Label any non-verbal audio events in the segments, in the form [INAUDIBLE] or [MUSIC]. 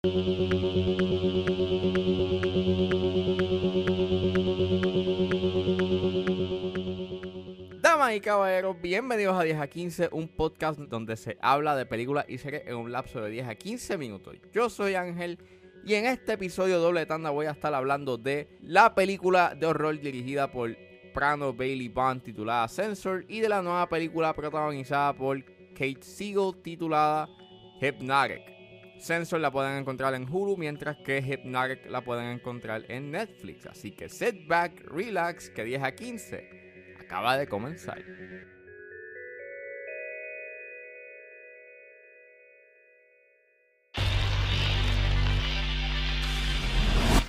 Damas y caballeros, bienvenidos a 10 a 15, un podcast donde se habla de películas y series en un lapso de 10 a 15 minutos. Yo soy Ángel y en este episodio doble tanda voy a estar hablando de la película de horror dirigida por Prano Bailey Bond titulada Censor y de la nueva película protagonizada por Kate Siegel titulada Hypnotic. Sensor la pueden encontrar en Hulu, mientras que Hypnotic la pueden encontrar en Netflix. Así que sit back, relax, que 10 a 15 acaba de comenzar.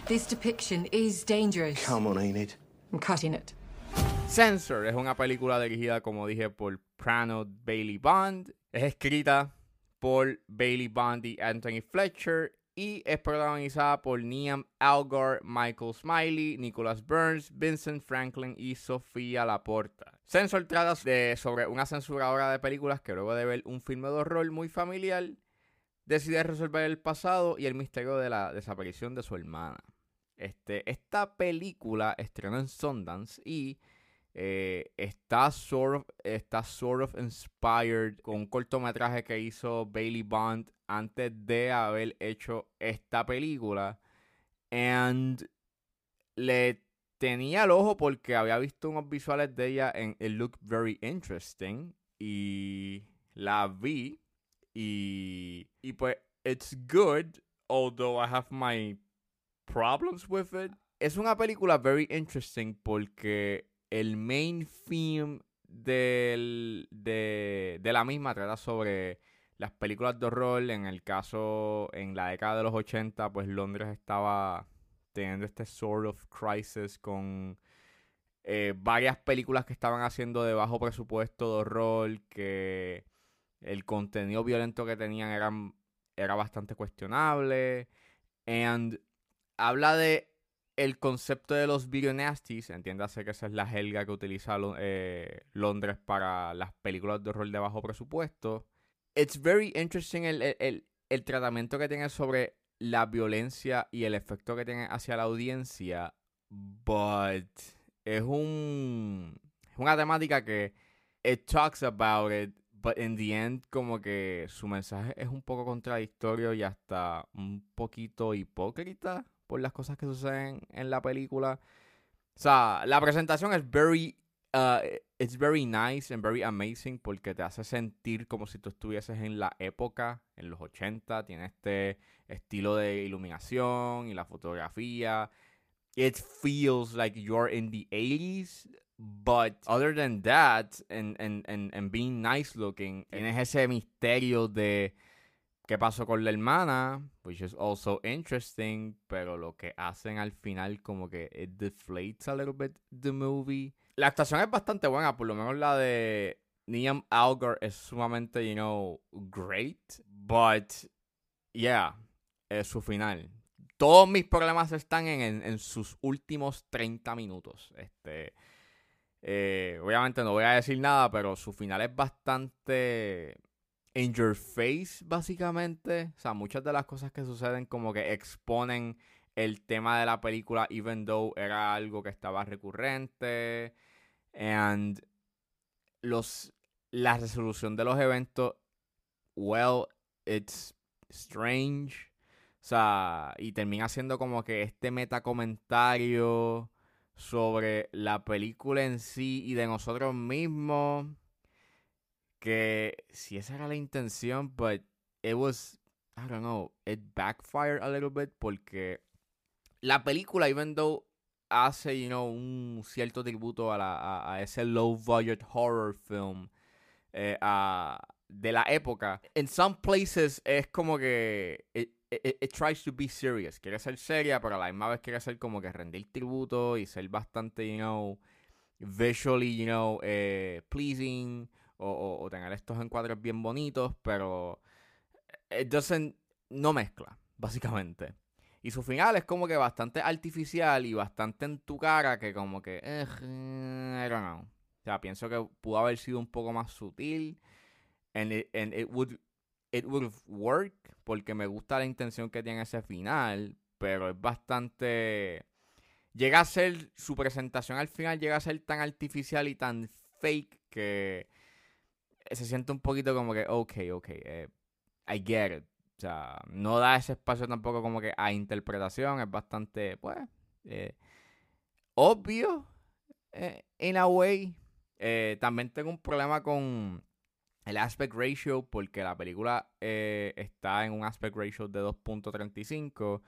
This depiction is dangerous. Come on, Enid. I'm cutting it. Censor es una película dirigida, como dije, por Prano Bailey Bond. Es escrita por Bailey Bond y Anthony Fletcher y es protagonizada por Niam Algar, Michael Smiley, Nicholas Burns, Vincent Franklin y Sofía Laporta. Censor trata de, sobre una censuradora de películas que luego de ver un filme de horror muy familiar decide resolver el pasado y el misterio de la desaparición de su hermana. Este, esta película estrenó en Sundance y eh, está, sort of, está sort of inspired con un cortometraje que hizo Bailey Bond antes de haber hecho esta película. And le tenía el ojo porque había visto unos visuales de ella en It Looked Very Interesting. Y la vi. Y, y pues, it's good. Although I have my problems with it. Es una película very interesting porque el main theme del, de, de, la misma trata sobre las películas de horror. En el caso, en la década de los 80, pues Londres estaba teniendo este sort of crisis con eh, varias películas que estaban haciendo de bajo presupuesto de horror, que el contenido violento que tenían eran, era bastante cuestionable. And habla de el concepto de los video nasties, entiéndase que esa es la helga que utiliza eh, Londres para las películas de horror de bajo presupuesto. It's very interesting el, el, el, tratamiento que tiene sobre la violencia y el efecto que tiene hacia la audiencia, but es un es una temática que it talks about it, but in the end como que su mensaje es un poco contradictorio y hasta un poquito hipócrita por las cosas que suceden en la película. O sea, la presentación es very, uh, it's very nice and very amazing porque te hace sentir como si tú estuvieses en la época, en los 80. Tiene este estilo de iluminación y la fotografía. It feels like you're in the 80s. But other than that, and, and, and, and being nice looking, tienes ese misterio de qué pasó con la hermana, which is also interesting, pero lo que hacen al final como que deflates a little bit the movie. La actuación es bastante buena, por lo menos la de Niam Algar es sumamente, you know, great, but yeah, es su final. Todos mis problemas están en, en, sus últimos 30 minutos. Este, eh, obviamente no voy a decir nada, pero su final es bastante in your face, básicamente. O sea, muchas de las cosas que suceden como que exponen el tema de la película, even though era algo que estaba recurrente. And los, la resolución de los eventos, well, it's strange. O sea, y termina siendo como que este metacomentario sobre la película en sí y de nosotros mismos que si esa era la intención, but it was, I don't know, it backfired a little bit porque la película, even though hace, you know, un cierto tributo a, la, a, ese low budget horror film eh, de la época, en some places es como que it, it, tries to be serious, quiere ser seria, pero a la misma vez quiere ser como que rendir tributo y ser bastante, you know, visually, you know, eh, pleasing o, tener estos encuadres bien bonitos, pero it doesn't, no mezcla, básicamente. Y su final es como que bastante artificial y bastante en tu cara que como que, I don't know. O sea, pienso que pudo haber sido un poco más sutil. And it, and it would it would work porque me gusta la intención que tiene ese final, pero es bastante llega a ser su presentación al final llega a ser tan artificial y tan fake que se siente un poquito como que ok, ok, eh, I get it. O sea, no da ese espacio tampoco como que a interpretación, es bastante, pues, eh, obvio, eh, in a way. Eh, también tengo un problema con el aspect ratio porque la película eh, está en un aspect ratio de 2.35,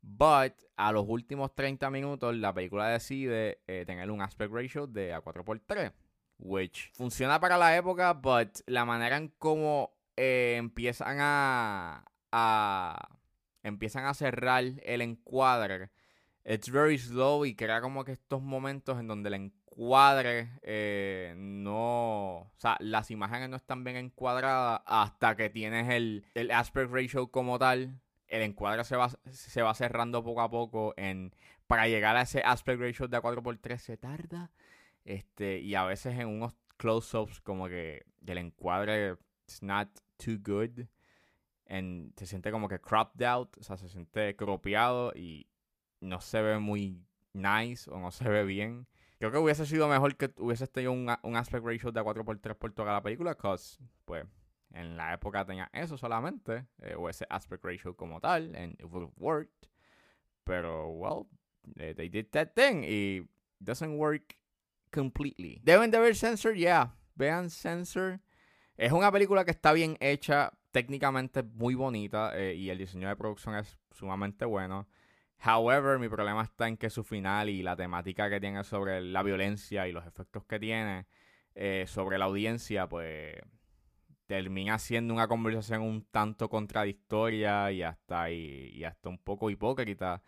but a los últimos 30 minutos la película decide eh, tener un aspect ratio de A4x3, which funciona para la época, but la manera en cómo eh, empiezan a, a empiezan a cerrar el encuadre it's very slow y crea como que estos momentos en donde el encuadre eh, no. O sea, las imágenes no están bien encuadradas hasta que tienes el, el aspect ratio como tal. El encuadre se va, se va cerrando poco a poco. En, para llegar a ese aspect ratio de 4x3 se tarda. Este, y a veces en unos close-ups, como que el encuadre it's not too good. En, se siente como que cropped out, o sea, se siente cropeado y no se ve muy nice o no se ve bien. Creo que hubiese sido mejor que hubiese tenido un, un aspect ratio de 4x3 por toda la película, cause, pues, en la época tenía eso solamente, eh, o ese aspect ratio como tal, and it would have worked. Pero, well, eh, they did that thing y doesn't work completely. Deben de ver Sensor, yeah. Vean Sensor. Es una película que está bien hecha, técnicamente muy bonita eh, y el diseño de producción es sumamente bueno. However, mi problema está en que su final y la temática que tiene sobre la violencia y los efectos que tiene eh, sobre la audiencia, pues termina siendo una conversación un tanto contradictoria y hasta, y hasta un poco hipócrita.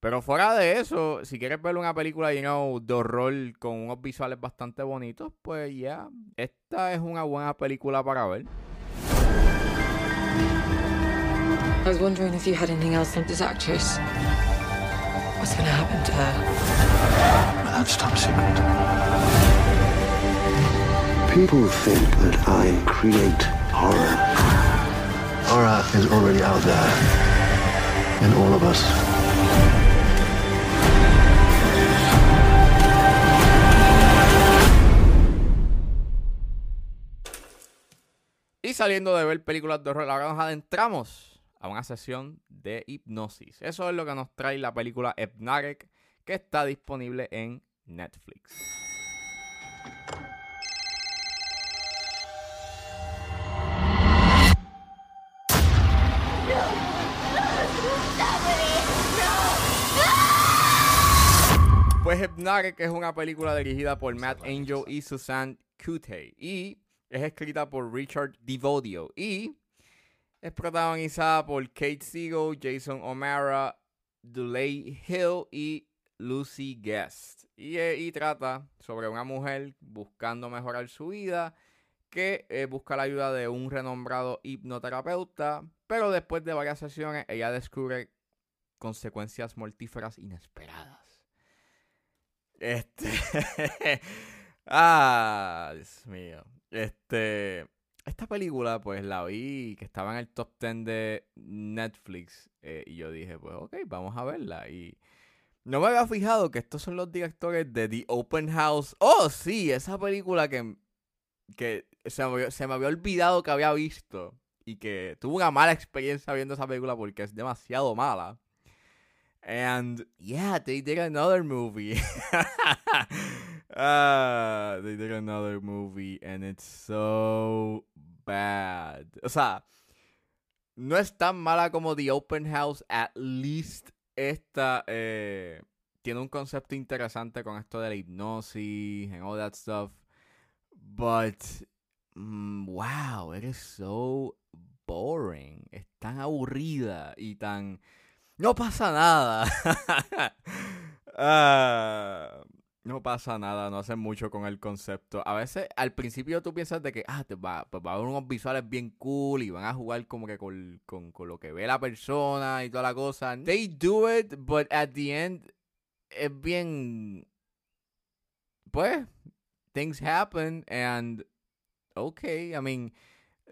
Pero fuera de eso, si quieres ver una película you know, de horror con unos visuales bastante bonitos, pues ya, esta es una buena película para ver. I was wondering if you had anything else on this actress. What's gonna happen to her? Well, that's top secret. People think that I create horror. Horror is already out there. In all of us. Saliendo de ver películas de horror, ahora nos adentramos a una sesión de hipnosis. Eso es lo que nos trae la película Hypnotic, que está disponible en Netflix. Pues Hypnotic es una película dirigida por Matt Angel y Susan Kute y es escrita por Richard Devodio y es protagonizada por Kate Siegel, Jason O'Mara, Duley Hill y Lucy Guest. Y, eh, trata sobre una mujer buscando mejorar su vida que eh, busca la ayuda de un renombrado hipnoterapeuta, pero después de varias sesiones ella descubre consecuencias mortíferas inesperadas. Este. [LAUGHS] ah, Dios mío. Este. Esta película, pues la vi que estaba en el top 10 de Netflix. eh, y yo dije, pues ok, vamos a verla. Y no me había fijado que estos son los directores de The Open House. Oh, sí, esa película que, que se, me, se me había olvidado que había visto. Y que tuve una mala experiencia viendo esa película porque es demasiado mala. And yeah, they did another movie. [LAUGHS] Ah, they did another movie and it's so bad. O sea, no es tan mala como The Open House. At least esta eh, tiene un concepto interesante con esto de la hipnosis and all that stuff. But mm, wow, it is so boring. Es tan aburrida y tan no pasa nada. [LAUGHS] Ah, no pasa nada, no hacen mucho con el concepto. A veces, al principio tú piensas de que, ah, te va, pues va a haber unos visuales bien cool y van a jugar como que con, con, con lo que ve la persona y toda la cosa. They do it, but at the end es bien... Pues, things happen and... Okay, I mean...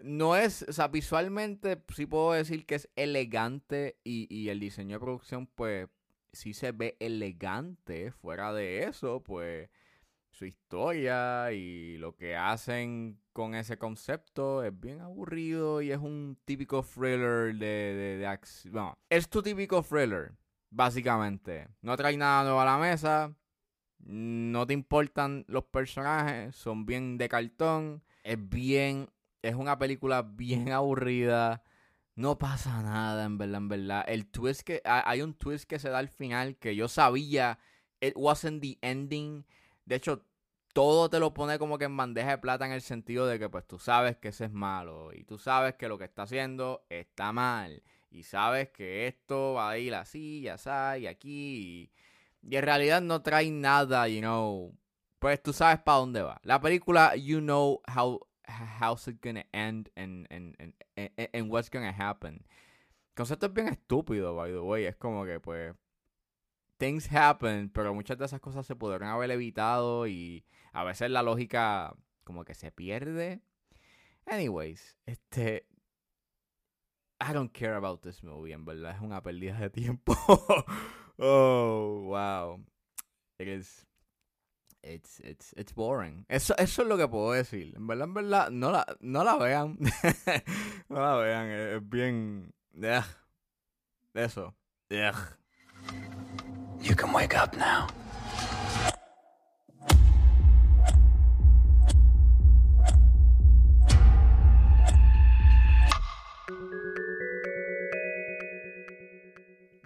no es, o sea, visualmente sí puedo decir que es elegante y, y el diseño de producción, pues, sí se ve elegante. Fuera de eso, pues, su historia y lo que hacen con ese concepto es bien aburrido y es un típico thriller de, de, acción. Bueno, es tu típico thriller, básicamente. No trae nada nuevo a la mesa. No te importan los personajes, son bien de cartón. Es bien es una película bien [LAUGHS] aburrida. No pasa nada, en verdad, en verdad. El twist que. Hay un twist que se da al final que yo sabía. It wasn't the ending. De hecho, todo te lo pone como que en bandeja de plata en el sentido de que, pues, tú sabes que ese es malo. Y tú sabes que lo que está haciendo está mal. Y sabes que esto va a ir así, y así, y aquí. Y, y en realidad no trae nada, you know. Pues tú sabes para dónde va. La película, you know how how's it gonna end and, and, and, and, what's gonna happen. Concepto es bien estúpido, by the way. Es como que, pues, things happen, pero muchas de esas cosas se pudieron haber evitado y a veces la lógica como que se pierde. Anyways, este... I don't care about this movie, en verdad. Es una pérdida de tiempo. [LAUGHS] oh, wow. It is it's, it's, it's boring. Eso, eso es lo que puedo decir. En verdad, en verdad, no la, no la vean. [LAUGHS] no la vean. Es, bien. Ugh. Eso. Ugh. You can wake up now.